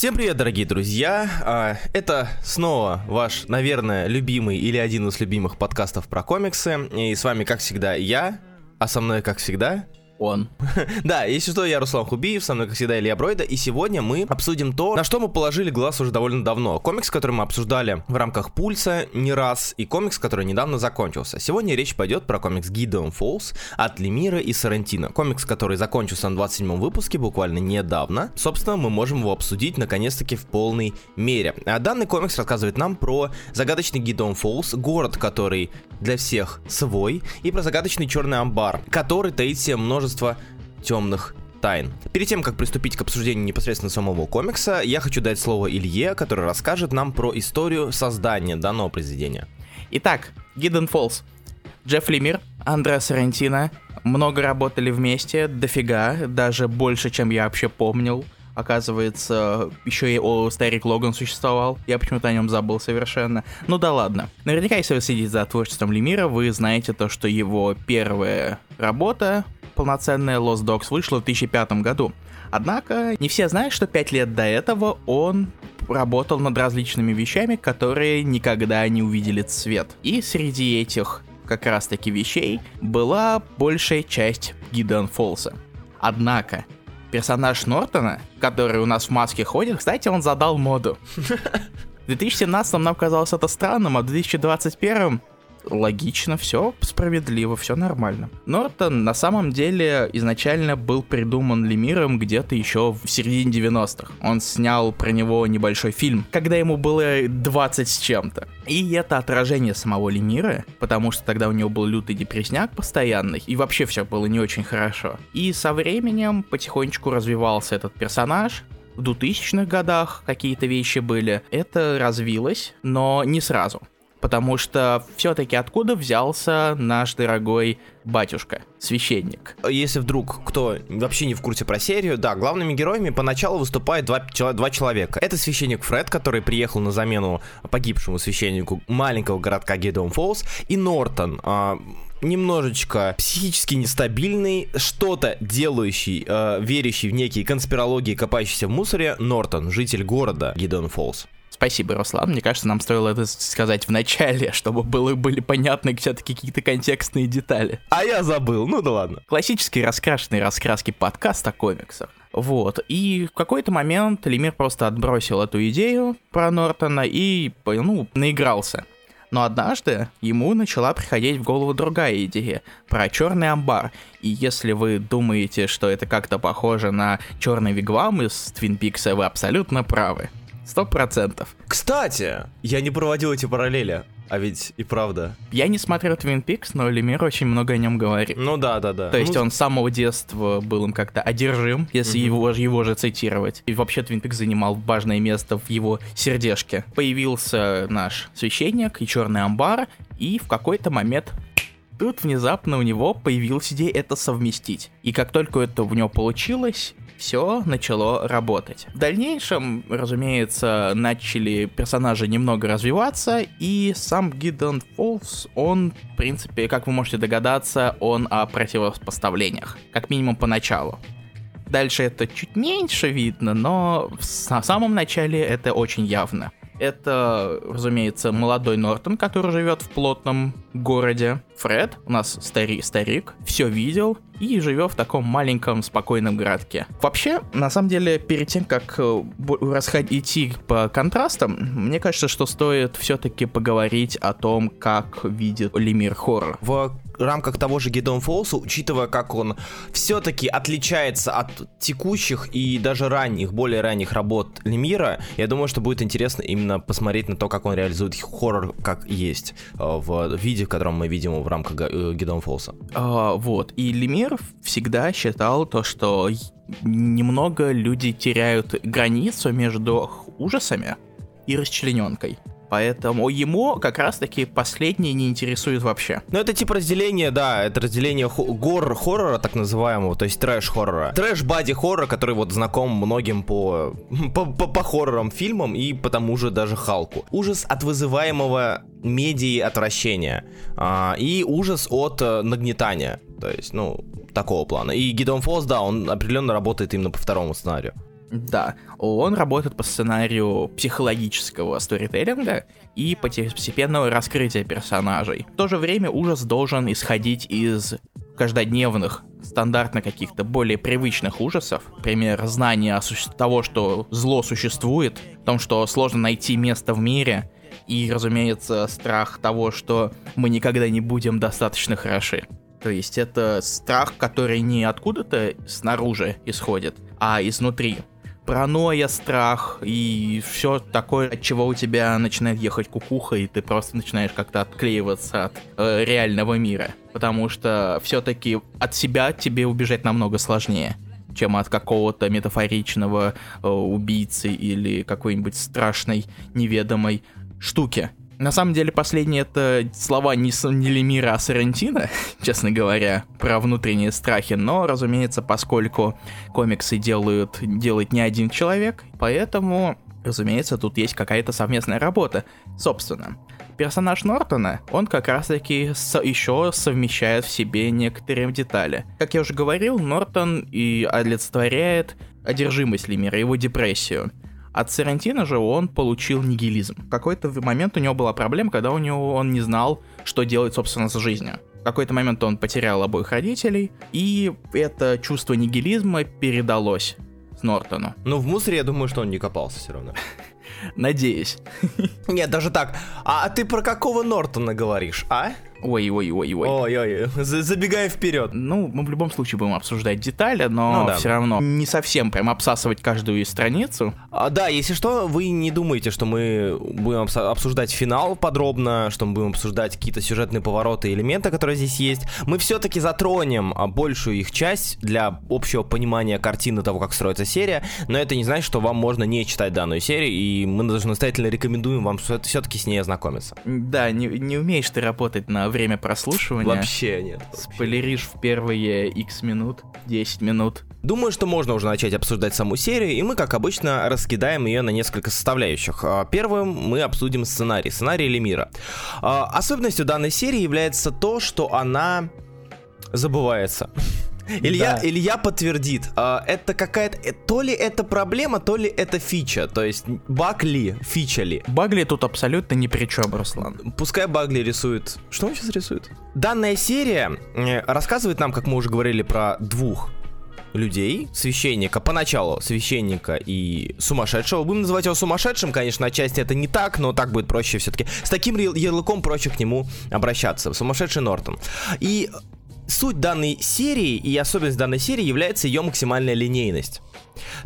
Всем привет, дорогие друзья! А, Это снова ваш, наверное, любимый или один из любимых подкастов про комиксы. И с вами, как всегда, я, а со мной, как всегда, Он. Да, если что, я Руслан Хубиев, со мной, как всегда, Илья Бройда, и сегодня мы обсудим то, на что мы положили глаз уже довольно давно. Комикс, который мы обсуждали в рамках Пульса не раз, и комикс, который недавно закончился. Сегодня речь пойдет про комикс Gideon Falls от Лемира и Сарантино. Комикс, который закончился на 27 выпуске буквально недавно. Собственно, мы можем его обсудить наконец-таки в полной мере. А данный комикс рассказывает нам про загадочный Gideon Falls, город, который для всех свой, и про загадочный черный амбар, который таит в себе множество темных тайн. Перед тем, как приступить к обсуждению непосредственно самого комикса, я хочу дать слово Илье, который расскажет нам про историю создания данного произведения. Итак, Hidden Falls. Джефф Лемир, Андреа Сарантино много работали вместе, дофига, даже больше, чем я вообще помнил. Оказывается, еще и о, старик Логан существовал. Я почему-то о нем забыл совершенно. Ну да ладно. Наверняка, если вы следите за творчеством Лемира, вы знаете то, что его первая работа, полноценная Lost Dogs, вышла в 2005 году. Однако, не все знают, что 5 лет до этого он работал над различными вещами, которые никогда не увидели цвет. И среди этих как раз таки вещей была большая часть Гидеон Фолса. Однако, персонаж Нортона, который у нас в маске ходит, кстати, он задал моду. В 2017 нам казалось это странным, а в 2021 логично, все справедливо, все нормально. Нортон на самом деле изначально был придуман Лемиром где-то еще в середине 90-х. Он снял про него небольшой фильм, когда ему было 20 с чем-то. И это отражение самого Лемира, потому что тогда у него был лютый депресняк постоянный, и вообще все было не очень хорошо. И со временем потихонечку развивался этот персонаж, в 2000-х годах какие-то вещи были. Это развилось, но не сразу. Потому что все-таки откуда взялся наш дорогой батюшка, священник? Если вдруг кто вообще не в курсе про серию, да, главными героями поначалу выступают два, два человека. Это священник Фред, который приехал на замену погибшему священнику маленького городка Гедеон Фоллс, и Нортон, а, немножечко психически нестабильный, что-то делающий, э, верящий в некие конспирологии, копающийся в мусоре, Нортон, житель города Гидеон Фоллс. Спасибо, Руслан. Мне кажется, нам стоило это сказать в начале, чтобы было, были понятны все-таки какие-то контекстные детали. А я забыл, ну да ладно. Классический раскрашенный раскраски подкаст о комиксах. Вот. И в какой-то момент Лемир просто отбросил эту идею про Нортона и, ну, наигрался. Но однажды ему начала приходить в голову другая идея про черный амбар. И если вы думаете, что это как-то похоже на черный вигвам из Твин Пикса, вы абсолютно правы. Сто процентов. Кстати, я не проводил эти параллели. А ведь и правда. Я не смотрел Твин Пикс, но Лемир очень много о нем говорит. Ну да, да, да. То есть Ну, он с самого детства был им как-то одержим, если Мгм. его, же- его же цитировать. И вообще Твин Пикс занимал важное место в его сердежке. Появился наш священник и черный амбар, и в какой-то момент тут внезапно у него появилась идея это совместить. И как только это у него получилось, все начало работать. В дальнейшем, разумеется, начали персонажи немного развиваться, и сам Гидден Фолс, он, в принципе, как вы можете догадаться, он о противопоставлениях. Как минимум поначалу. Дальше это чуть меньше видно, но в самом начале это очень явно. Это, разумеется, молодой Нортон, который живет в плотном городе. Фред, у нас стари старик, все видел и живет в таком маленьком спокойном городке. Вообще, на самом деле, перед тем, как э, расход- идти по контрастам, мне кажется, что стоит все-таки поговорить о том, как видит Лемир хоррор. в рамках того же Гидон Фолса, учитывая, как он все-таки отличается от текущих и даже ранних, более ранних работ Лемира, я думаю, что будет интересно именно посмотреть на то, как он реализует хоррор как есть э, в виде, в котором мы видим его в рамках Гидон Фолса. А, вот. И Лемир всегда считал то, что немного люди теряют границу между ужасами и расчлененкой. Поэтому ему как раз-таки последнее не интересует вообще. Ну, это типа разделение, да, это разделение хо- гор-хоррора, так называемого, то есть трэш-хоррора. Трэш-бади-хоррор, который вот знаком многим по, по, по, по хоррорам фильмам и по тому же даже Халку. Ужас от вызываемого медии отвращения. а, и ужас от э, нагнетания. То есть, ну, такого плана. И Гидон Фолс, да, он определенно работает именно по второму сценарию. Да, он работает по сценарию психологического сторителлинга и постепенного раскрытия персонажей. В то же время ужас должен исходить из каждодневных, стандартно каких-то более привычных ужасов, например, знание того, что зло существует, о том, что сложно найти место в мире, и, разумеется, страх того, что мы никогда не будем достаточно хороши. То есть это страх, который не откуда-то снаружи исходит, а изнутри. Паранойя, страх и все такое, от чего у тебя начинает ехать кукуха, и ты просто начинаешь как-то отклеиваться от э, реального мира. Потому что все-таки от себя тебе убежать намного сложнее чем от какого-то метафоричного э, убийцы или какой-нибудь страшной неведомой штуки. На самом деле, последние это слова не, не а Сарантино, честно говоря, про внутренние страхи, но, разумеется, поскольку комиксы делают, делает не один человек, поэтому, разумеется, тут есть какая-то совместная работа. Собственно, персонаж Нортона, он как раз-таки со- еще совмещает в себе некоторые детали. Как я уже говорил, Нортон и олицетворяет одержимость Лемира, его депрессию. От Сарантино же он получил нигилизм. В какой-то момент у него была проблема, когда у него он не знал, что делать, собственно, с жизнью. В какой-то момент он потерял обоих родителей, и это чувство нигилизма передалось Нортону. Ну, в мусоре, я думаю, что он не копался все равно. Надеюсь. Нет, даже так. А ты про какого Нортона говоришь, а? Ой-ой-ой-ой. Ой-ой, забегая вперед. Ну, мы в любом случае будем обсуждать детали, но ну, да. все равно не совсем прям обсасывать каждую страницу. А, да, если что, вы не думаете, что мы будем обсуждать финал подробно, что мы будем обсуждать какие-то сюжетные повороты и элементы, которые здесь есть. Мы все-таки затронем а, большую их часть для общего понимания картины того, как строится серия, но это не значит, что вам можно не читать данную серию, и мы даже настоятельно рекомендуем вам все-таки с ней ознакомиться. Да, не, не умеешь ты работать на время прослушивания. Вообще нет. Вообще. Спойлеришь в первые x минут, 10 минут. Думаю, что можно уже начать обсуждать саму серию, и мы, как обычно, раскидаем ее на несколько составляющих. А, первым мы обсудим сценарий, сценарий Лемира. А, особенностью данной серии является то, что она забывается. Илья, да. Илья подтвердит, а, это какая-то, э, то ли это проблема, то ли это фича, то есть баг ли, фича ли. Багли тут абсолютно ни при чем, Руслан. Пускай Багли рисует. Что он сейчас рисует? Данная серия э, рассказывает нам, как мы уже говорили, про двух людей, священника, поначалу священника и сумасшедшего. Будем называть его сумасшедшим, конечно, отчасти это не так, но так будет проще все-таки. С таким ярлыком проще к нему обращаться. Сумасшедший Нортон. И суть данной серии и особенность данной серии является ее максимальная линейность.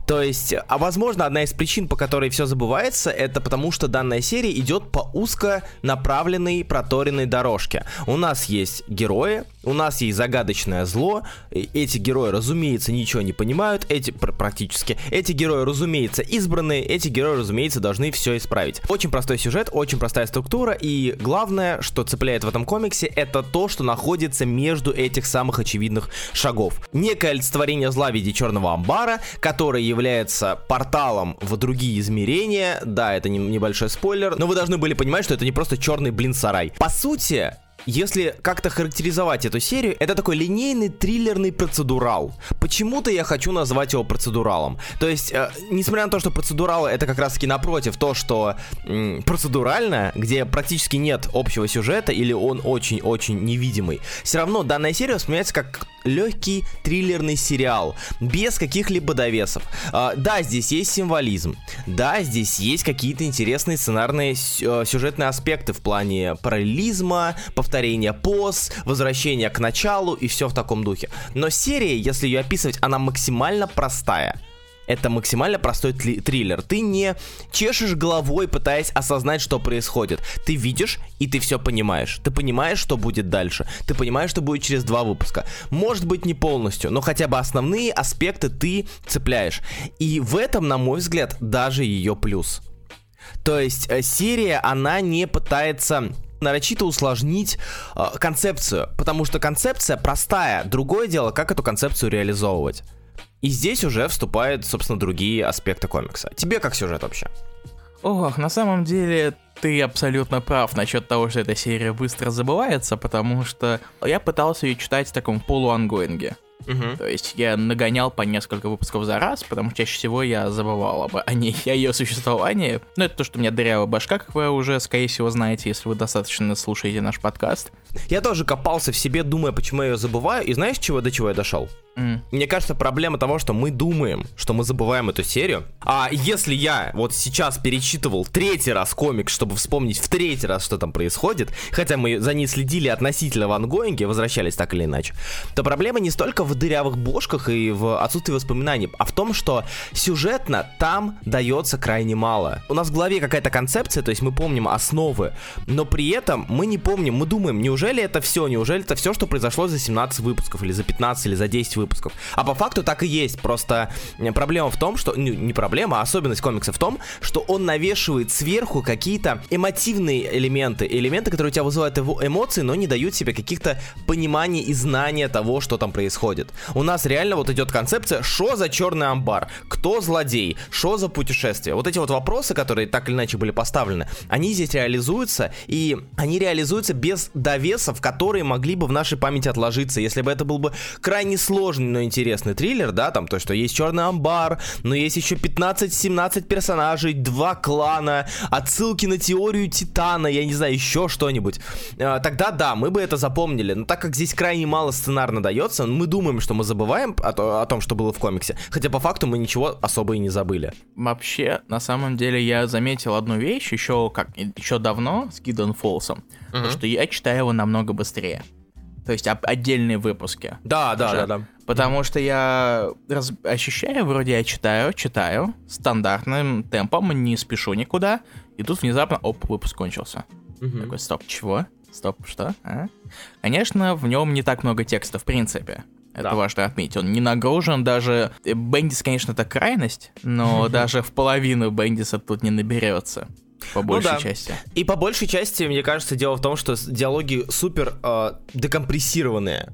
То есть, а возможно, одна из причин, по которой все забывается, это потому что данная серия идет по узко направленной проторенной дорожке. У нас есть герои, у нас есть загадочное зло, эти герои, разумеется, ничего не понимают, эти практически, эти герои, разумеется, избранные, эти герои, разумеется, должны все исправить. Очень простой сюжет, очень простая структура, и главное, что цепляет в этом комиксе, это то, что находится между этих самых очевидных шагов. Некое олицетворение зла в виде черного амбара, который является порталом в другие измерения, да, это небольшой спойлер, но вы должны были понимать, что это не просто черный блин-сарай. По сути, если как-то характеризовать эту серию, это такой линейный триллерный процедурал. Почему-то я хочу назвать его процедуралом. То есть, э, несмотря на то, что процедурал это как раз-таки напротив то, что м, процедурально, где практически нет общего сюжета или он очень-очень невидимый, все равно данная серия воспринимается как легкий триллерный сериал, без каких-либо довесов. А, да, здесь есть символизм, да, здесь есть какие-то интересные сценарные э, сюжетные аспекты в плане параллелизма, повторения поз, возвращения к началу и все в таком духе. Но серия, если ее описывать, она максимально простая это максимально простой триллер. Ты не чешешь головой, пытаясь осознать, что происходит. Ты видишь, и ты все понимаешь. Ты понимаешь, что будет дальше. Ты понимаешь, что будет через два выпуска. Может быть, не полностью, но хотя бы основные аспекты ты цепляешь. И в этом, на мой взгляд, даже ее плюс. То есть э, серия, она не пытается нарочито усложнить э, концепцию, потому что концепция простая. Другое дело, как эту концепцию реализовывать. И здесь уже вступают, собственно, другие аспекты комикса. Тебе как сюжет вообще? Ох, на самом деле ты абсолютно прав насчет того, что эта серия быстро забывается, потому что я пытался ее читать в таком полуангоинге. Мгм. То есть я нагонял по несколько выпусков за раз, потому что чаще всего я забывал об о ней, о ее существовании. Ну, это то, что у меня дырявая башка, как вы уже, скорее всего, знаете, если вы достаточно слушаете наш подкаст. Я тоже копался в себе, думая, почему я ее забываю. И знаешь, чего до чего я дошел? Мне кажется, проблема того, что мы думаем, что мы забываем эту серию. А если я вот сейчас перечитывал третий раз комикс, чтобы вспомнить в третий раз, что там происходит, хотя мы за ней следили относительно в ангоинге, возвращались так или иначе, то проблема не столько в дырявых бошках и в отсутствии воспоминаний, а в том, что сюжетно там дается крайне мало. У нас в голове какая-то концепция, то есть мы помним основы, но при этом мы не помним, мы думаем, неужели это все, неужели это все, что произошло за 17 выпусков, или за 15, или за 10 выпусков. А по факту так и есть, просто проблема в том, что, ну, не проблема, а особенность комикса в том, что он навешивает сверху какие-то эмотивные элементы, элементы, которые у тебя вызывают эво- эмоции, но не дают себе каких-то пониманий и знания того, что там происходит. У нас реально вот идет концепция, что за черный амбар, кто злодей, что за путешествие. Вот эти вот вопросы, которые так или иначе были поставлены, они здесь реализуются, и они реализуются без довесов, которые могли бы в нашей памяти отложиться, если бы это был бы крайне сложный, но интересный триллер, да, там то, что есть черный амбар, но есть еще 15-17 персонажей, два клана, отсылки на теорию Титана, я не знаю, еще что-нибудь. Э, Тогда да, мы бы это запомнили, но так как здесь крайне мало сценарно дается, мы думаем, что мы забываем о, о том, что было в комиксе, хотя по факту мы ничего особо и не забыли. Вообще, на самом деле, я заметил одну вещь еще как еще давно с Гидон Фолсом, то, что я читаю его намного быстрее. То есть об- отдельные выпуски. Да, да, да, да. Потому что я раз- ощущаю, вроде я читаю, читаю стандартным темпом, не спешу никуда, и тут внезапно, оп, выпуск кончился. Такой, стоп, чего? Стоп, что? А? Конечно, в нем не так много текста, в принципе. Это Да. важно отметить. Он не нагружен даже... э, Бендис, конечно, это крайность, но даже в половину Бендиса тут не наберется. По большей да. части. И по большей части, мне кажется, дело в том, что диалоги супер э, декомпрессированные.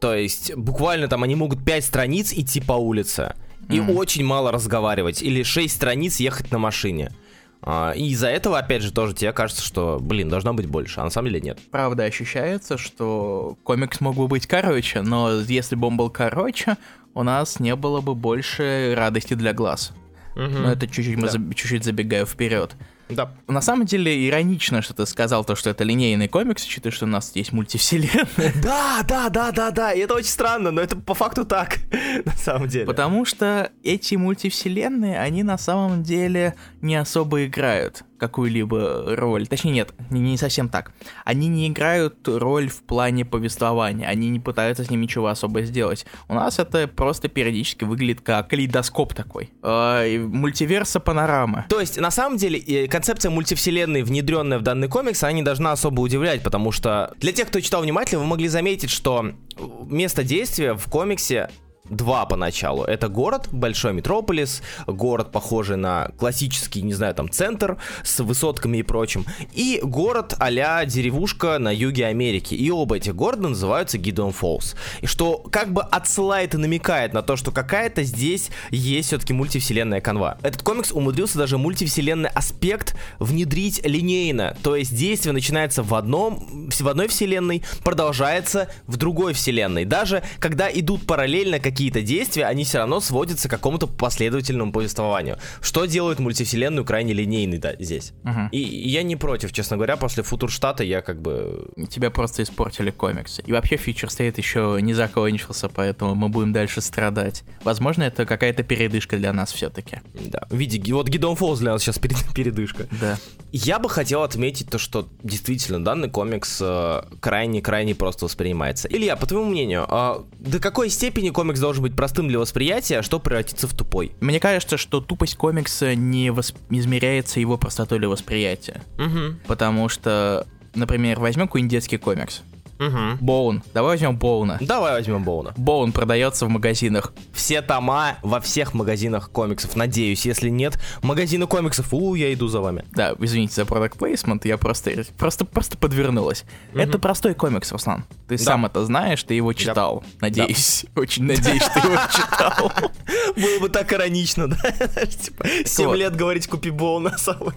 То есть, буквально там они могут 5 страниц идти по улице. И Мгм. очень мало разговаривать. Или 6 страниц ехать на машине. А, и из-за этого, опять же, тоже тебе кажется, что, блин, должно быть больше. А на самом деле нет. Правда, ощущается, что комикс мог бы быть короче, но если бы он был короче, у нас не было бы больше радости для глаз. Но это чуть-чуть мы Да. заб- чуть-чуть забегаю вперед. Да. На самом деле иронично, что ты сказал то, что это линейный комикс, учитывая, что у нас есть мультивселенная. Да, да, да, да, да. И это очень странно, но это по факту так. На самом деле. Потому что эти мультивселенные, они на самом деле не особо играют какую-либо роль. Точнее, нет, не, не совсем так. Они не играют роль в плане повествования, они не пытаются с ним ничего особо сделать. У нас это просто периодически выглядит как калейдоскоп такой. Э, мультиверса панорама. То есть, на самом деле, концепция мультивселенной, внедренная в данный комикс, она не должна особо удивлять, потому что для тех, кто читал внимательно, вы могли заметить, что место действия в комиксе два поначалу. Это город, большой метрополис, город, похожий на классический, не знаю, там, центр с высотками и прочим, и город а деревушка на юге Америки. И оба этих города называются Гидон Фоллс. И что как бы отсылает и намекает на то, что какая-то здесь есть все-таки мультивселенная канва. Этот комикс умудрился даже мультивселенный аспект внедрить линейно. То есть действие начинается в одном, в одной вселенной, продолжается в другой вселенной. Даже когда идут параллельно какие-то действия, они все равно сводятся к какому-то последовательному повествованию. Что делает мультивселенную крайне линейной да, здесь. Мгм. И, и я не против, честно говоря, после Футурштата я как бы... Тебя просто испортили комиксы. И вообще Future State еще не закончился, поэтому мы будем дальше страдать. Возможно, это какая-то передышка для нас все-таки. Да, в виде... ги- Вот Гидон Фолз для нас сейчас перед- передышка. Да. Я бы хотел отметить то, что действительно данный комикс э, крайне-крайне просто воспринимается. Илья, по твоему мнению, а до какой степени комикс должен быть простым для восприятия, а что превратится в тупой? Мне кажется, что тупость комикса не вос- измеряется его простотой для восприятия. Угу. Потому что, например, возьмем какой-нибудь детский комикс. Угу. Боун. Давай возьмем Боуна. Давай возьмем Боуна. Боун продается в магазинах. Все тома во всех магазинах комиксов, надеюсь. Если нет, магазины комиксов, у, я иду за вами. Да, извините за product placement, я просто, просто, просто подвернулась. Это простой комикс, Руслан. Ты Да. сам это знаешь, ты его читал. Надеюсь, очень надеюсь, ты его читал. Было бы так иронично, да? Типа, 7 вот. лет говорить купи Боуна, самое.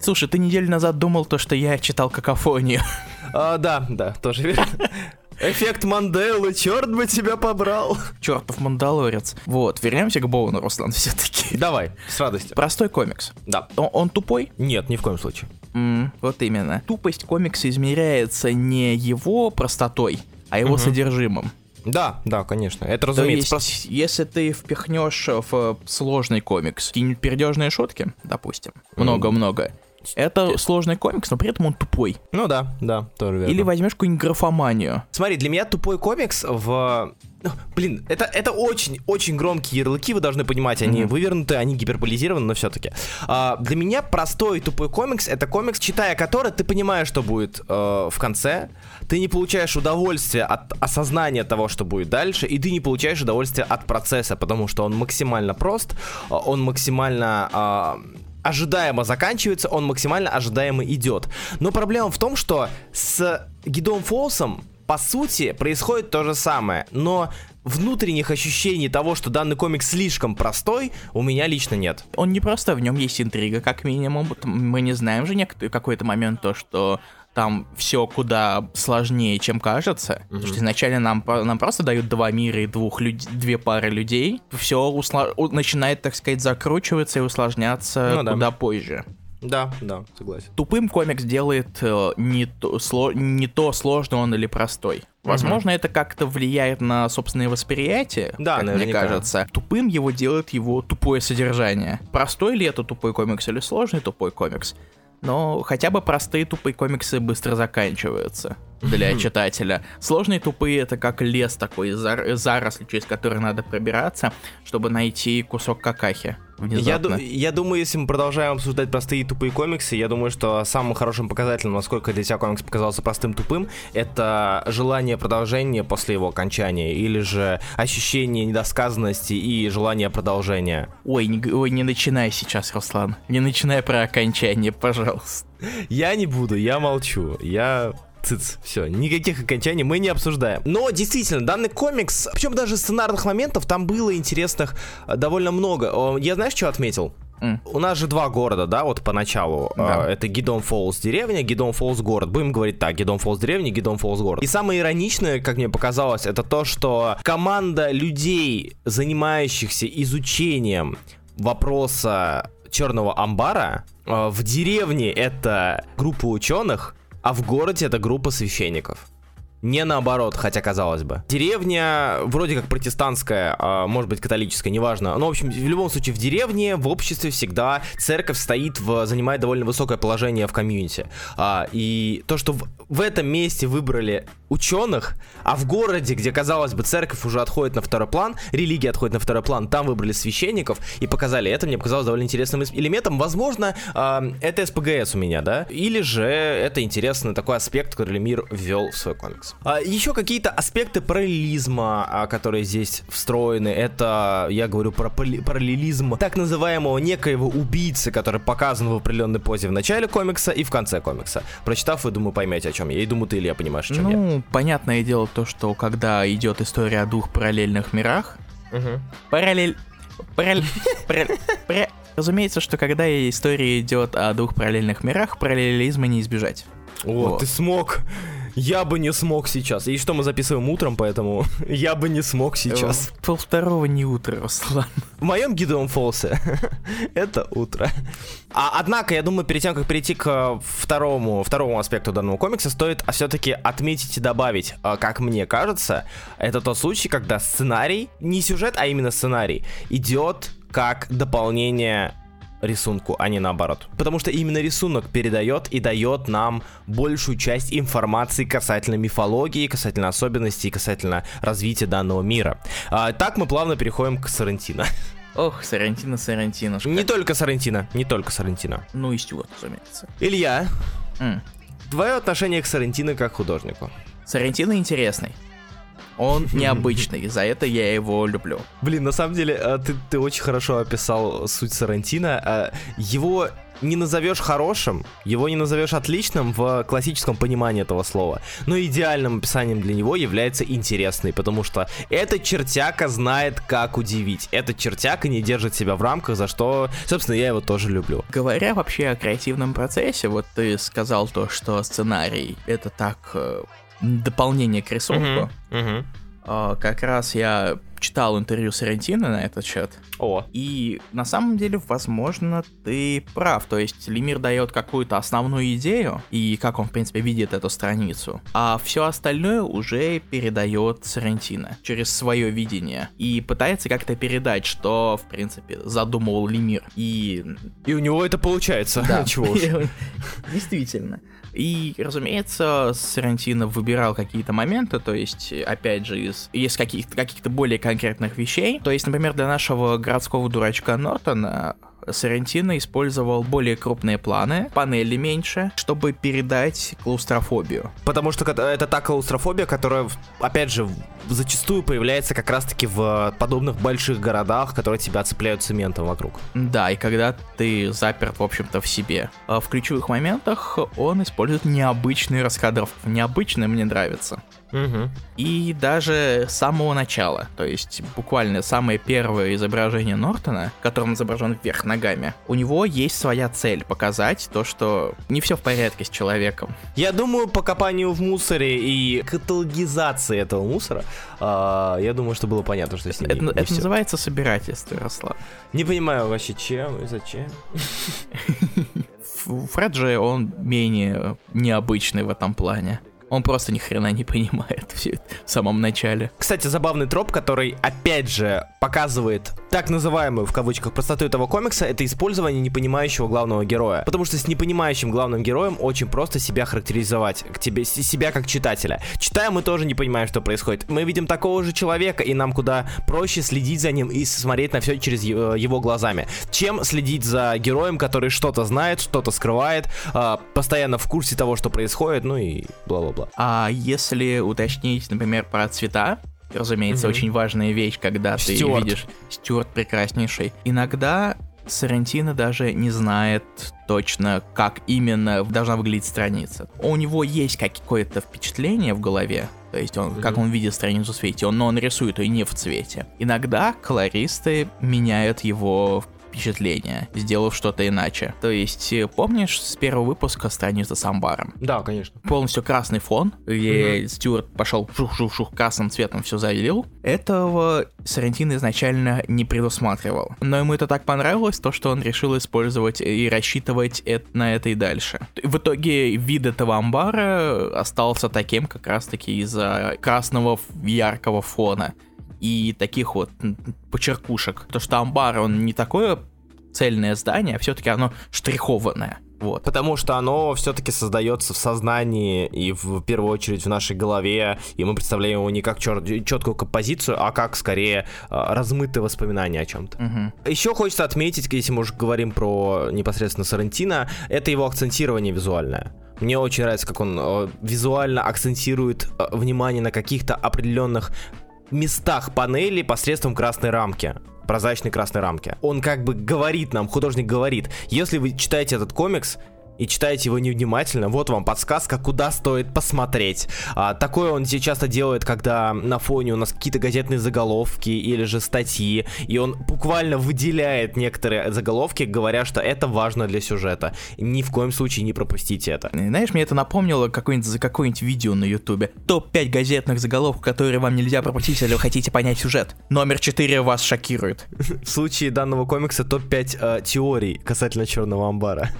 Слушай, ты неделю назад думал то, что я читал какофонию. А, да, да, тоже верно. Эффект Манделы, черт бы тебя побрал. Чертов Мандалорец. Вот, вернемся к Боуну, Руслан, все-таки. Давай, с радостью. Простой комикс. Да. Он, он тупой? Нет, ни в коем случае. М, вот именно. Тупость комикса измеряется не его простотой, а его Мгм. содержимым. Да, да, конечно. Это То разумеется. есть, если ты впихнешь в сложный комикс какие-нибудь пердежные шутки, допустим, много-много, это сложный комикс, но при этом он тупой. Ну да, да, тоже верно. Или возьмешь какую-нибудь графоманию. Смотри, для меня тупой комикс в... Ну, Блин, это, это очень, очень громкие ярлыки, вы должны понимать, они Мгм. вывернуты, они гиперболизированы, но все-таки. для меня простой тупой комикс это комикс, читая который, ты понимаешь, что будет э, в конце, ты не получаешь удовольствия от осознания того, что будет дальше, и ты не получаешь удовольствия от процесса, потому что он максимально прост, э, он максимально а, ожидаемо заканчивается, он максимально ожидаемо идет. Но проблема в том, что с Гидом Фолсом, по сути, происходит то же самое, но внутренних ощущений того, что данный комикс слишком простой, у меня лично нет. Он не просто, в нем есть интрига, как минимум. Мы не знаем же какой-то момент то, что там все куда сложнее, чем кажется. Потому что изначально нам, нам просто дают два мира и двух люд- две пары людей. Все начинает, так сказать, закручиваться и усложняться Ну да. куда позже. Да, да, согласен. Тупым комикс делает э, не, то, сло- не то, сложный он или простой. Возможно, это как-то влияет на собственное восприятие, Да, как мне кажется. Тупым его делает его тупое содержание. Простой ли это тупой комикс или сложный тупой комикс? Но хотя бы простые тупые комиксы быстро заканчиваются для читателя. Сложные тупые это как лес такой, зар- заросли, через который надо пробираться, чтобы найти кусок какахи. Я, Внезапно. я думаю, если мы продолжаем обсуждать простые и тупые комиксы, я думаю, что самым хорошим показателем, насколько для тебя комикс показался простым тупым, это желание продолжения после его окончания, или же ощущение недосказанности и желание продолжения. Ой, не, ой, не начинай сейчас, Руслан. Не начинай про окончание, пожалуйста. Я не буду, я молчу, я... Цыц, все, никаких окончаний мы не обсуждаем. Но действительно, данный комикс, причем даже сценарных моментов там было интересных э, довольно много. Я знаешь, что отметил? М. У нас же два города, да, вот поначалу. Да. А, Это Гидон Фоллс деревня, Гидон Фоллс город. Будем говорить так, Гидон Фоллс деревня, Гидон Фоллс город. И самое ироничное, как мне показалось, это то, что команда людей, занимающихся изучением вопроса черного амбара, э, в деревне это группа ученых, а в городе это группа священников. Не наоборот, хотя казалось бы. Деревня вроде как протестантская, а, может быть католическая, неважно. Но, в общем, в любом случае, в деревне, в обществе всегда церковь стоит, в, занимает довольно высокое положение в комьюнити. А, и то, что в, в этом месте выбрали ученых, а в городе, где, казалось бы, церковь уже отходит на второй план, религия отходит на второй план, там выбрали священников и показали это, мне показалось довольно интересным элементом. Возможно, а, это СПГС у меня, да? Или же это интересный такой аспект, который мир ввел в свой комикс. А, еще какие-то аспекты параллелизма, а, которые здесь встроены. Это, я говорю про параллелизм так называемого некоего убийцы, который показан в определенной позе в начале комикса и в конце комикса. Прочитав, вы, думаю, поймете, о чем я. И думаю, ты, Илья, понимаешь, о чем я. Понятное дело то, что когда идет история о двух параллельных мирах, Мгм. параллель... Параллель... параллель- параллель- Разумеется, что когда история идет о двух параллельных мирах, параллелизма не избежать. О, Вот. ты смог. Я бы не смог сейчас. И что мы записываем утром, поэтому я бы не смог сейчас. Э, Пол второго не утро, Руслан. В моем Гидеон Фолсе это утро. А, однако, я думаю, перед тем, как перейти к э, второму, второму аспекту данного комикса, стоит все-таки отметить и добавить, э, как мне кажется, это тот случай, когда сценарий, не сюжет, а именно сценарий, идет как дополнение рисунку, а не наоборот. Потому что именно рисунок передает и дает нам большую часть информации касательно мифологии, касательно особенностей, касательно развития данного мира. А, так мы плавно переходим к Сарантино. Ох, Сарантино, Сарантино. Не только Сарантино, не только Сарантино. Ну и Стюарт, разумеется. Илья, М. твое отношение к Сарантино как художнику? Сарантино интересный. Он необычный, за это я его люблю. Блин, на самом деле, э, ты, ты очень хорошо описал суть Сарантино. Э, Его не назовешь хорошим, его не назовешь отличным в классическом понимании этого слова. Но идеальным описанием для него является интересный, потому что эта чертяка знает, как удивить. Эта чертяка не держит себя в рамках, за что, собственно, я его тоже люблю. Говоря вообще о креативном процессе, вот ты сказал то, что сценарий это так э, дополнение к рисунку. Мгм. А, Как раз я читал интервью Сарантино на этот счет. О, И на самом деле, возможно, ты прав. То есть Лемир дает какую-то основную идею, и как он, в принципе, видит эту страницу. А все остальное уже передает Сарантино через свое видение. И пытается как-то передать, что, в принципе, задумывал Лемир. И и у него это получается. да, Чего уж. Действительно. И, разумеется, Сарантино выбирал какие-то моменты, то есть, опять же, из, из каких-то каких более конкретных вещей. То есть, например, для нашего городского дурачка Нортона Сарантино использовал более крупные планы, панели меньше, чтобы передать клаустрофобию. Потому что это та клаустрофобия, которая, опять же, зачастую появляется как раз-таки в подобных больших городах, которые тебя цепляют цементом вокруг. Да, и когда ты заперт, в общем-то, в себе. А В ключевых моментах он использует необычные раскадровки. Необычные мне нравятся. Угу. И даже с самого начала, то есть буквально самое первое изображение Нортона, которым изображен вверх ногами, у него есть своя цель показать то, что не все в порядке с человеком. Я думаю, по копанию в мусоре и каталогизации этого мусора, а, я думаю, что было понятно, что с ним Это, не- не это всё. называется собирательство, Ярослав. Не понимаю вообще, чем и зачем. Фред же, он менее необычный в этом плане. Он просто ни хрена не понимает все это в самом начале. Кстати, забавный троп, который, опять же, показывает так называемую, в кавычках, простоту этого комикса, это использование непонимающего главного героя. Потому что с непонимающим главным героем очень просто себя характеризовать, к тебе, себя как читателя. Читая, мы тоже не понимаем, что происходит. Мы видим такого же человека, и нам куда проще следить за ним и смотреть на все через е- его глазами, чем следить за героем, который что-то знает, что-то скрывает, а, постоянно в курсе того, что происходит, ну и бла-бла-бла. А если уточнить, например, про цвета, разумеется, Мгм. очень важная вещь, когда ты Стюарт. видишь Стюарт прекраснейший. Иногда Сарантино даже не знает точно, как именно должна выглядеть страница. У него есть какое-то впечатление в голове, то есть он, как Мгм. он видит страницу в цвете, он, но он рисует ее не в цвете. Иногда колористы меняют его впечатление, сделав что-то иначе. То есть, э, помнишь с первого выпуска страница с амбаром? Да, конечно. полностью красный фон, где Стюарт пошел шух-шух-шух красным цветом все залил. Этого Сарантино изначально не предусматривал. Но ему это так понравилось, то что он решил использовать и рассчитывать это, на это и дальше. В итоге вид этого амбара остался таким как раз-таки из-за красного яркого фона и таких вот почеркушек. То, что амбар, он не такое цельное здание, а все-таки оно штрихованное. Вот. Потому что оно все-таки создается в сознании и в первую очередь в нашей голове, и мы представляем его не как четкую композицию, а как скорее а, размытые воспоминания о чем-то. Мгм. Еще хочется отметить, если мы уже говорим про непосредственно Сарантино, это его акцентирование визуальное. Мне очень нравится, как он э, визуально акцентирует э, внимание на каких-то определенных местах панели посредством красной рамки прозрачной красной рамки. Он как бы говорит нам, художник говорит, если вы читаете этот комикс, и читаете его невнимательно, вот вам подсказка, куда стоит посмотреть. А, такое он часто делает, когда на фоне у нас какие-то газетные заголовки или же статьи, и он буквально выделяет некоторые заголовки, говоря, что это важно для сюжета. Ни в коем случае не пропустите это. Знаешь, мне это напомнило какое-нибудь, за какое-нибудь видео на ютубе. Топ-5 газетных заголовков, которые вам нельзя пропустить, если вы хотите понять сюжет. Номер 4 вас шокирует. В случае данного комикса топ-5 э, теорий касательно Черного Амбара.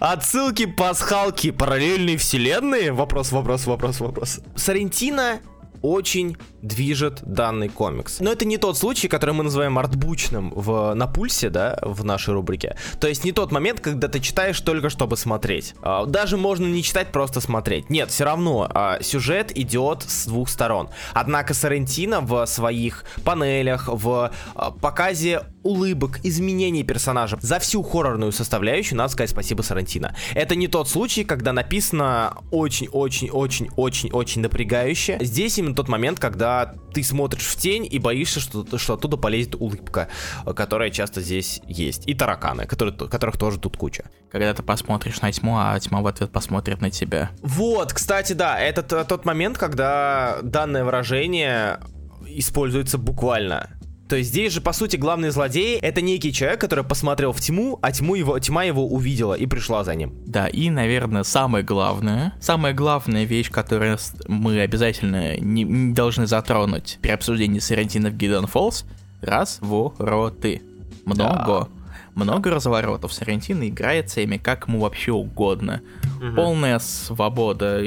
Отсылки, пасхалки, параллельные вселенные? Вопрос, вопрос, вопрос, вопрос. Сарентино очень движет данный комикс. Но это не тот случай, который мы называем артбучным в, на пульсе, да, в нашей рубрике. То есть не тот момент, когда ты читаешь только чтобы смотреть. А, Даже можно не читать, просто смотреть. Нет, все равно а, сюжет идет с двух сторон. Однако Сарентино в своих панелях, в а, показе улыбок, изменений персонажа, за всю хоррорную составляющую надо сказать спасибо Сарантино. Это не тот случай, когда написано очень-очень-очень-очень-очень напрягающе. Здесь именно тот момент, когда ты смотришь в тень и боишься, что, что оттуда полезет улыбка, э, которая часто здесь есть. И тараканы, которые, которых тоже тут куча. Когда ты посмотришь на тьму, а тьма в ответ посмотрит на тебя. Вот, кстати, да, это тот момент, когда данное выражение используется буквально. То есть здесь же, по сути, главный злодей — это некий человек, который посмотрел в тьму, а тьму его, тьма его увидела и пришла за ним. Да, и, наверное, самое главное, самая главная вещь, которую мы обязательно не, не должны затронуть при обсуждении Сарантино в Гидон Фолс — развороты. Много. Да. Много разворотов. Сарантино играет с ими как ему вообще угодно. Угу. Полная свобода.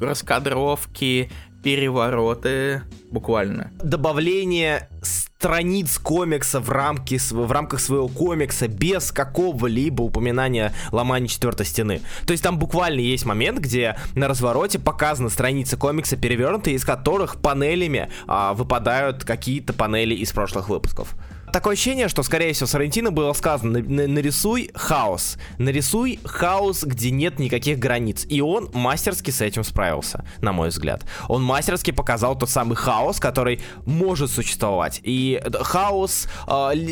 Раскадровки, перевороты, буквально. Добавление страниц комикса в, рамки, в рамках своего комикса без какого-либо упоминания ломания четвертой стены. То есть там буквально есть момент, где на развороте показана страница комикса перевернутые, из которых панелями а, выпадают какие-то панели из прошлых выпусков такое ощущение, что, скорее всего, Сарантино было сказано, нарисуй хаос. Нарисуй хаос, где нет никаких границ. И он мастерски с этим справился, на мой взгляд. Он мастерски показал тот самый хаос, который может существовать. И хаос э,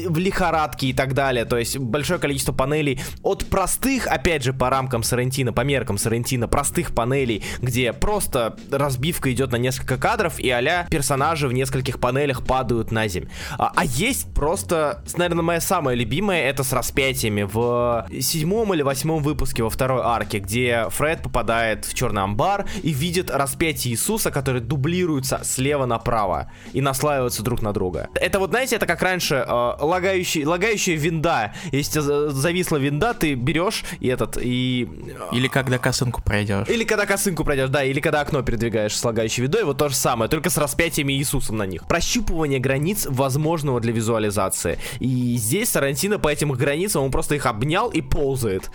в лихорадке и так далее. То есть большое количество панелей от простых, опять же, по рамкам Сарантино, по меркам Сарантино, простых панелей, где просто разбивка идет на несколько кадров, и а персонажи в нескольких панелях падают на землю. А, а есть просто просто, наверное, моя самая любимая это с распятиями в седьмом или восьмом выпуске во второй арке, где Фред попадает в черный амбар и видит распятие Иисуса, которые дублируются слева направо и наслаиваются друг на друга. Это вот, знаете, это как раньше э, лагающий, лагающая винда. Если зависла винда, ты берешь и этот, и... Э, или когда косынку пройдешь. Или когда косынку пройдешь, да, или когда окно передвигаешь с лагающей виндой, вот то же самое, только с распятиями Иисусом на них. Прощупывание границ возможного для визуализации цивилизация. И здесь Тарантино по этим границам, он просто их обнял и ползает.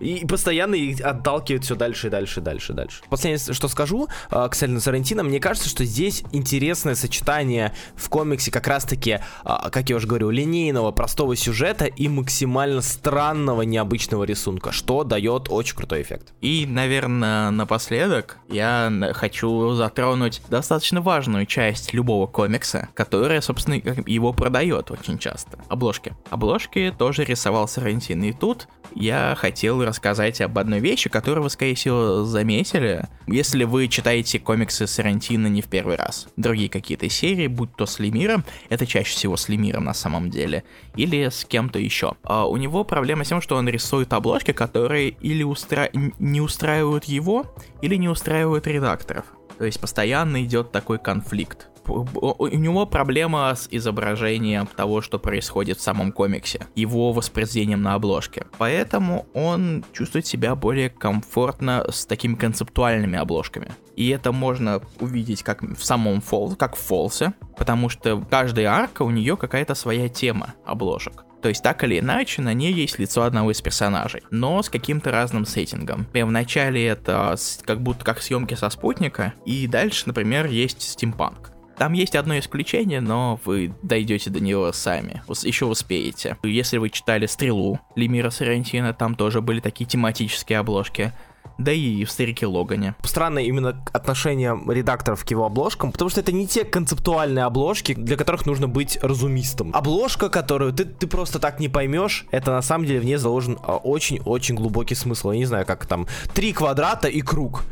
И постоянно их отталкивает все дальше и дальше и дальше и дальше. Последнее, что скажу, а, кстати, Тарантино, мне кажется, что здесь интересное сочетание в комиксе как раз-таки, а, как я уже говорю, линейного, простого сюжета и максимально странного, необычного рисунка, что дает очень крутой эффект. И, наверное, напоследок я хочу затронуть достаточно важную часть любого комикса, которая, собственно, его продает делают очень часто. Обложки. Обложки тоже рисовал Сарантино. И тут я хотел рассказать об одной вещи, которую вы, скорее всего, заметили, если вы читаете комиксы Сарантино не в первый раз. Другие какие-то серии, будь то с Лемиром, это чаще всего с Лемиром на самом деле, или с кем-то еще. А у него проблема с тем, что он рисует обложки, которые или устра... не устраивают его, или не устраивают редакторов. То есть постоянно идет такой конфликт у него проблема с изображением того, что происходит в самом комиксе, его воспроизведением на обложке. Поэтому он чувствует себя более комфортно с такими концептуальными обложками. И это можно увидеть как в самом фол, как в Фолсе, потому что каждая арка у нее какая-то своя тема обложек. То есть так или иначе на ней есть лицо одного из персонажей, но с каким-то разным сеттингом. В начале это как будто как съемки со спутника, и дальше, например, есть стимпанк. Там есть одно исключение, но вы дойдете до него сами. Еще успеете. Если вы читали «Стрелу» Лемира Сарантино, там тоже были такие тематические обложки да и в «Старике Логане». Странное именно отношение редакторов к его обложкам, потому что это не те концептуальные обложки, для которых нужно быть разумистом. Обложка, которую ты, ты просто так не поймешь, это на самом деле в ней заложен а, очень-очень глубокий смысл. Я не знаю, как там, три квадрата и круг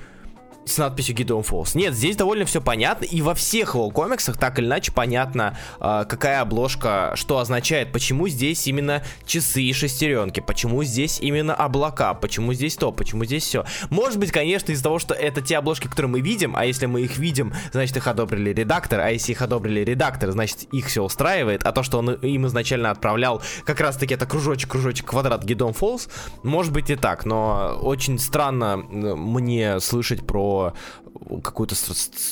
с надписью Gideon Falls. Нет, здесь довольно все понятно, и во всех его комиксах так или иначе понятно, э, какая обложка что означает, почему здесь именно часы и шестеренки, почему здесь именно облака, почему здесь то, почему здесь все. Может быть, конечно, из-за того, что это те обложки, которые мы видим, а если мы их видим, значит их одобрили редактор, а если их одобрили редактор, значит их все устраивает, а то, что он им изначально отправлял, как раз таки это кружочек, кружочек, квадрат Gideon Falls, может быть и так, но очень странно мне слышать про какую-то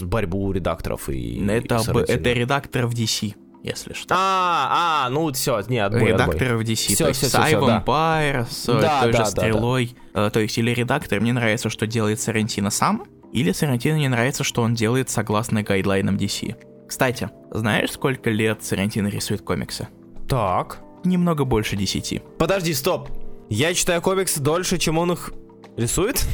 борьбу редакторов и... Это, и это редактор в DC если что. А, а, ну все, не, отбой, Редактор в DC, все, то есть все, с все, Vampire, с да, той да, же Стрелой. Да, да. То есть или редактор, мне нравится, что делает Сарантино сам, или Сарантино не нравится, что он делает согласно гайдлайнам DC. Кстати, знаешь, сколько лет Сарантино рисует комиксы? Так. Немного больше десяти. Подожди, стоп. Я читаю комиксы дольше, чем он их рисует?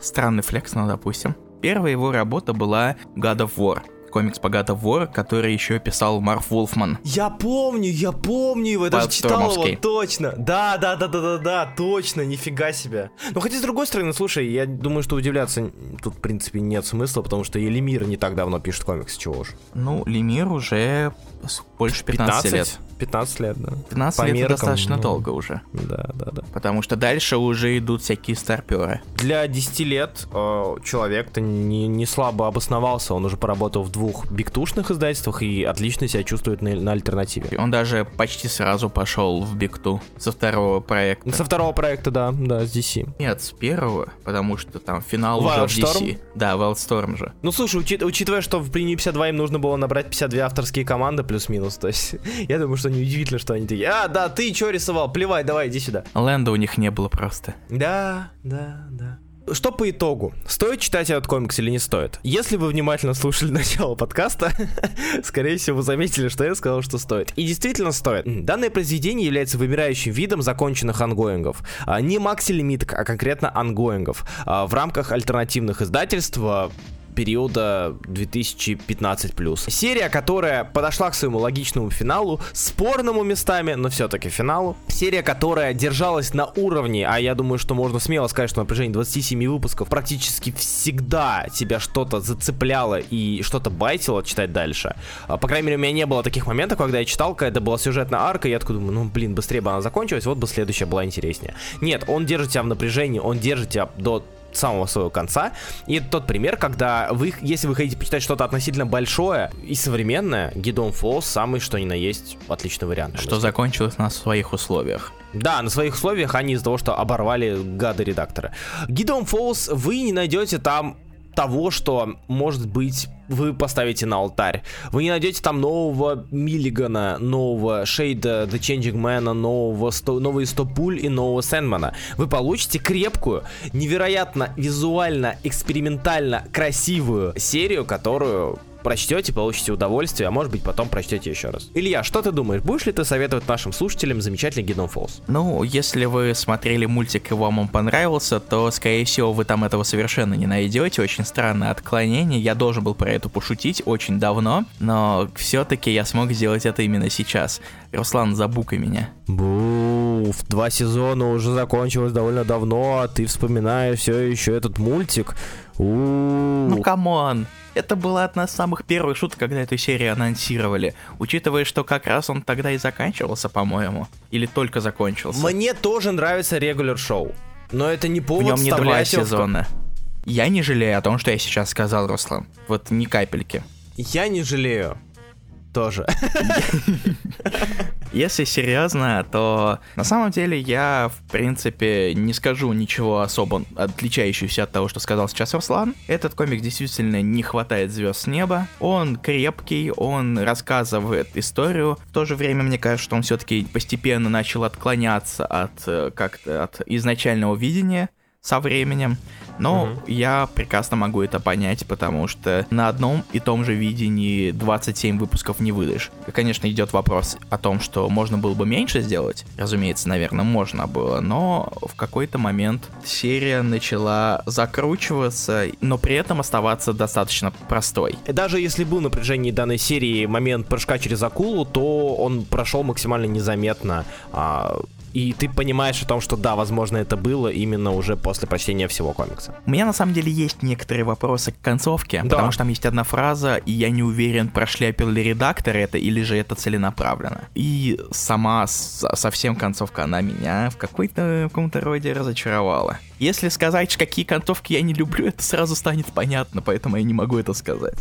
Странный флекс, но допустим. Первая его работа была God of War. комикс по God of War, который еще писал Марф Волфман. Я помню, я помню его, я даже читал его, точно. Да, да, да, да, да, да, точно, нифига себе. Ну, хотя, с другой стороны, слушай, я думаю, что удивляться тут, в принципе, нет смысла, потому что Елемир не так давно пишет комикс, чего уж. Ну, Лемир уже больше 15, лет. 15 лет, да. 15 По лет меркам, достаточно ну, долго уже. Да, да, да. Потому что дальше уже идут всякие старперы. Для 10 лет э, человек-то не, не слабо обосновался, он уже поработал в двух бигтушных издательствах и отлично себя чувствует на, на альтернативе. Он даже почти сразу пошел в Two со второго проекта. Со второго проекта, да, да, с DC. Нет, с первого, потому что там финал уже в Wildstorm? DC. Да, Wildstorm же. Ну слушай, учит- учитывая, что при New 52 им нужно было набрать 52 авторские команды плюс-минус, то есть я думаю, что неудивительно, что они такие, а, да, ты чё рисовал, плевай, давай, иди сюда. Лэнда у них не было просто. Да, да, да. Что по итогу? Стоит читать этот комикс или не стоит? Если вы внимательно слушали начало подкаста, скорее всего, вы заметили, что я сказал, что стоит. И действительно стоит. Данное произведение является вымирающим видом законченных ongoing ов. А, Не макси-лимиток, а конкретно ongoing ов. А, В рамках альтернативных издательств а, периода 2015+. Серия, которая подошла к своему логичному финалу, спорному местами, но все-таки финалу. Серия, которая держалась на уровне, а я думаю, что можно смело сказать, что на протяжении 27 выпусков практически всегда тебя что-то зацепляло и что-то байтило читать дальше. А, По крайней мере, у меня не было таких моментов, когда я читал, когда это была сюжетная арка, и я такой думаю, ну блин, быстрее бы она закончилась, вот бы следующая была интереснее. Нет, он держит тебя в напряжении, он держит тебя до самого своего конца. И это тот пример, когда вы, если вы хотите почитать что-то относительно большое и современное, Гидон Фолс самый что ни на есть отличный вариант. Что закончилось на своих условиях. Да, на своих условиях они из-за того, что оборвали гады редактора. Гидон Фолс вы не найдете там того, что, может быть, вы поставите на алтарь. Вы не найдете там нового Миллигана, нового Шейда, The Changing Man, нового сто, новые 100 пуль и нового Сэндмана. Вы получите крепкую, невероятно визуально, экспериментально красивую серию, которую прочтете, получите удовольствие, а может быть потом прочтете еще раз. Илья, что ты думаешь, будешь ли ты советовать нашим слушателям замечательный Гидон Фолс? Ну, если вы смотрели мультик и вам он понравился, то, скорее всего, вы там этого совершенно не найдете. Очень странное отклонение. Я должен был про это пошутить очень давно, но все-таки я смог сделать это именно сейчас. Руслан, забукай меня. Буф, два сезона уже закончилось довольно давно, а ты вспоминаешь все еще этот мультик. Ну, come on! Это была одна из самых первых шуток, когда эту серию анонсировали. Учитывая, что как раз он тогда и заканчивался, по-моему. Или только закончился. Мне тоже нравится Regular Show, но это не В повод нем не два в сезона. Я не жалею о том, что я сейчас сказал, Руслан. Вот ни капельки. Я не жалею. Тоже. Если серьезно, то на самом деле я, в принципе, не скажу ничего особо отличающегося от того, что сказал сейчас Руслан. Этот комик действительно не хватает звезд с неба. Он крепкий, он рассказывает историю. В то же время, мне кажется, что он все-таки постепенно начал отклоняться от э, как-то от изначального видения со временем. Но я прекрасно могу это понять, потому что на одном и том же видении 27 выпусков не выдашь. Конечно, идет вопрос о том, что можно было бы меньше сделать. Разумеется, наверное, можно было, но в какой-то момент серия начала закручиваться, но при этом оставаться достаточно простой. Даже если был на протяжении данной серии момент прыжка через акулу, то он прошел максимально незаметно. а, и ты понимаешь о том, что да, возможно, это было именно уже после прочтения всего комикса. У меня на самом деле есть некоторые вопросы к концовке, Да. потому что там есть одна фраза, и я не уверен, прошляпил ли редактор это или же это целенаправленно. И сама совсем концовка, она меня в какой-то в каком-то роде разочаровала. Если сказать, какие концовки я не люблю, это сразу станет понятно, поэтому я не могу это сказать.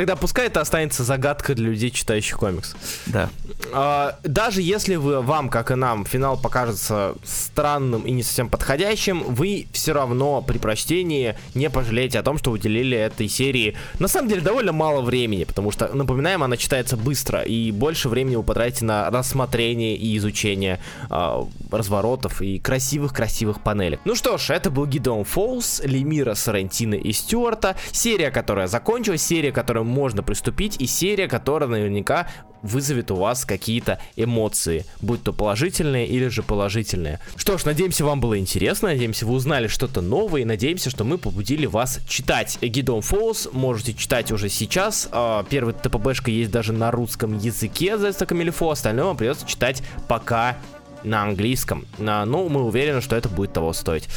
Тогда пускай это останется загадкой для людей, читающих комикс. Да. А, даже если вы, вам, как и нам, финал покажется странным и не совсем подходящим, вы все равно при прочтении не пожалеете о том, что уделили этой серии на самом деле довольно мало времени, потому что, напоминаем, она читается быстро, и больше времени вы потратите на рассмотрение и изучение а, разворотов и красивых-красивых панелек. Ну что ж, это был Гидеон Фолс, Лемира, Сарантино и Стюарта, серия, которая закончилась, серия, которую можно приступить, и серия, которая наверняка вызовет у вас какие-то эмоции, будь то положительные или же положительные. Что ж, надеемся, вам было интересно, надеемся, вы узнали что-то новое, и надеемся, что мы побудили вас читать. Гидон Фолс можете читать уже сейчас. А, первый ТПБшка есть даже на русском языке за Камильфо, остальное вам придется читать пока на английском. Ну, мы уверены, что это будет того стоить.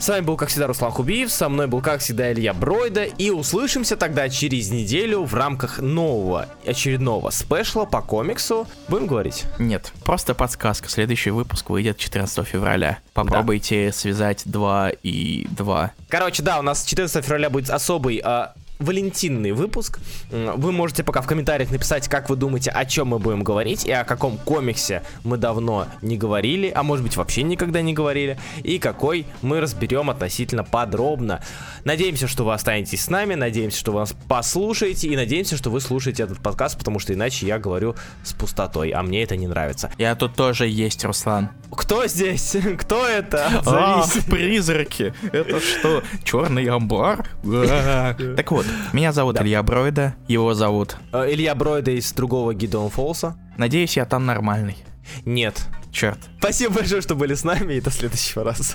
С вами был, как всегда, Руслан Хубиев, со мной был, как всегда, Илья Бройда, и услышимся тогда через неделю в рамках нового очередного спешла по комиксу. Будем говорить? Нет, просто подсказка. Следующий выпуск выйдет 14 февраля. Попробуйте да. связать 2 и 2. Короче, да, у нас 14 февраля будет особый а, валентинный выпуск. Вы можете пока в комментариях написать, как вы думаете, о чем мы будем говорить и о каком комиксе мы давно не говорили, а может быть вообще никогда не говорили, и какой мы разберем относительно подробно. Надеемся, что вы останетесь с нами, надеемся, что вы нас послушаете, и надеемся, что вы слушаете этот подкаст, потому что иначе я говорю с пустотой, а мне это не нравится. Я тут тоже есть, Руслан. Кто здесь? Кто это? А, призраки. Это что, черный амбар? Так вот, меня зовут да. Илья Бройда, его зовут... Э, Илья Бройда из другого Гидон Фолса. Надеюсь, я там нормальный. Нет. Черт. Спасибо большое, что были с нами, и до следующего раза.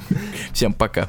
Всем пока.